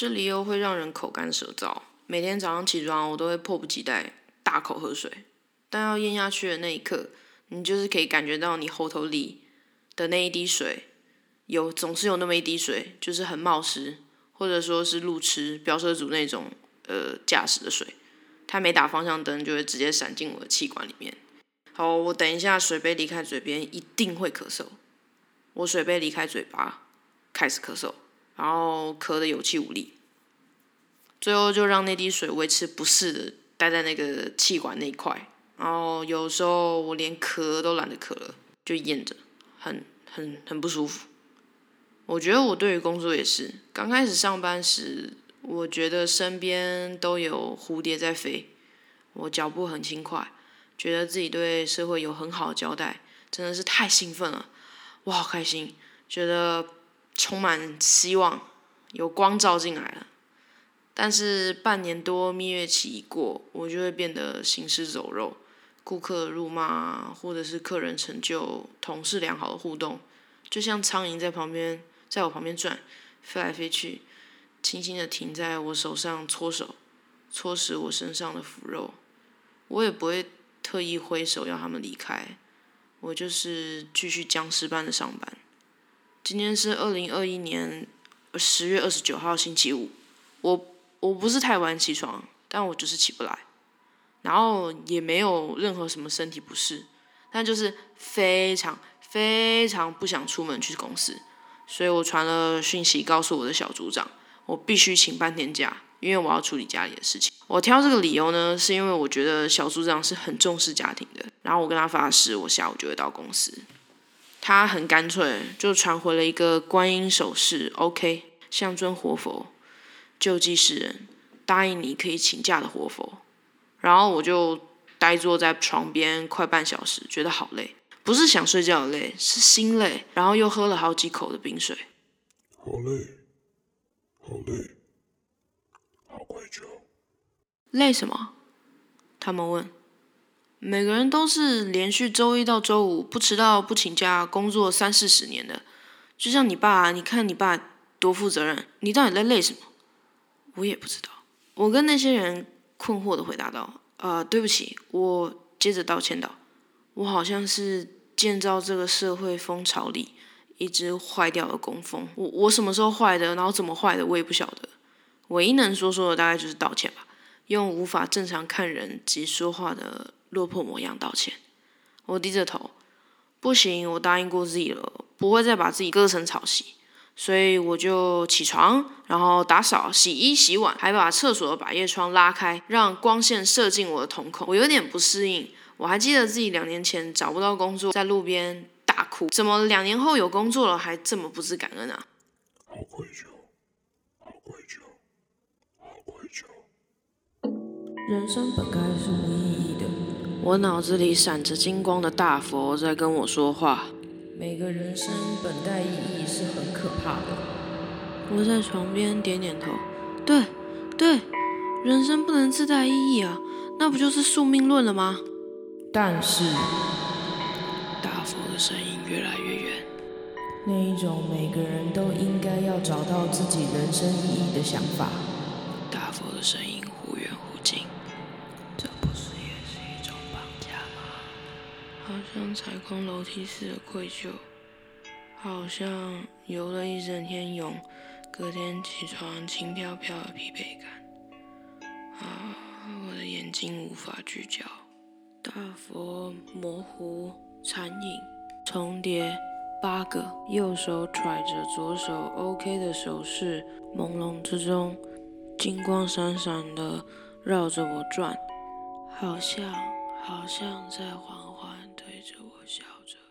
吃梨油会让人口干舌燥，每天早上起床我都会迫不及待大口喝水，但要咽下去的那一刻，你就是可以感觉到你喉头里的那一滴水，有总是有那么一滴水，就是很冒失，或者说是路痴飙车族那种呃驾驶的水，他没打方向灯就会直接闪进我的气管里面。好，我等一下水杯离开嘴边一定会咳嗽，我水杯离开嘴巴开始咳嗽。然后咳得有气无力，最后就让那滴水维持不适的待在那个气管那一块。然后有时候我连咳都懒得咳了，就咽着，很很很不舒服。我觉得我对于工作也是，刚开始上班时，我觉得身边都有蝴蝶在飞，我脚步很轻快，觉得自己对社会有很好的交代，真的是太兴奋了，我好开心，觉得。充满希望，有光照进来了。但是半年多蜜月期一过，我就会变得行尸走肉，顾客辱骂，或者是客人成就，同事良好的互动，就像苍蝇在旁边，在我旁边转，飞来飞去，轻轻的停在我手上搓手，搓死我身上的腐肉。我也不会特意挥手要他们离开，我就是继续僵尸般的上班。今天是二零二一年十月二十九号星期五，我我不是太晚起床，但我就是起不来，然后也没有任何什么身体不适，但就是非常非常不想出门去公司，所以我传了讯息告诉我的小组长，我必须请半天假，因为我要处理家里的事情。我挑这个理由呢，是因为我觉得小组长是很重视家庭的，然后我跟他发誓，我下午就会到公司。他很干脆，就传回了一个观音手势，OK，象尊活佛，救济世人，答应你可以请假的活佛。然后我就呆坐在床边快半小时，觉得好累，不是想睡觉的累，是心累。然后又喝了好几口的冰水，好累，好累，好愧疚。累什么？他们问。每个人都是连续周一到周五不迟到不请假工作三四十年的，就像你爸，你看你爸多负责任，你到底在累什么？我也不知道。我跟那些人困惑的回答道：“呃，对不起。”我接着道歉道：“我好像是建造这个社会风潮里一只坏掉的工蜂。我我什么时候坏的，然后怎么坏的，我也不晓得。唯一能说说的大概就是道歉吧，用无法正常看人及说话的。”落魄模样道歉，我低着头，不行，我答应过自己了，不会再把自己割成草席，所以我就起床，然后打扫、洗衣、洗碗，还把厕所的百叶窗拉开，让光线射进我的瞳孔。我有点不适应，我还记得自己两年前找不到工作，在路边大哭，怎么两年后有工作了还这么不知感恩啊？好愧疚，好愧疚，好愧疚。人生本该是无意义的。我脑子里闪着金光的大佛在跟我说话。每个人生本带意义是很可怕的。我在床边点点头。对，对，人生不能自带意义啊，那不就是宿命论了吗？但是，大佛的声音越来越远。那一种每个人都应该要找到自己人生意义的想法。大佛的声音忽远忽近。好像踩空楼梯似的愧疚，好像游了一整天泳，隔天起床轻飘飘的疲惫感。啊，我的眼睛无法聚焦。大佛模糊残影重叠八个，右手揣着左手 OK 的手势，朦胧之中，金光闪闪的绕着我转，好像好像在缓缓。对着我笑着。